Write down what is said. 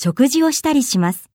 食事をしたりします。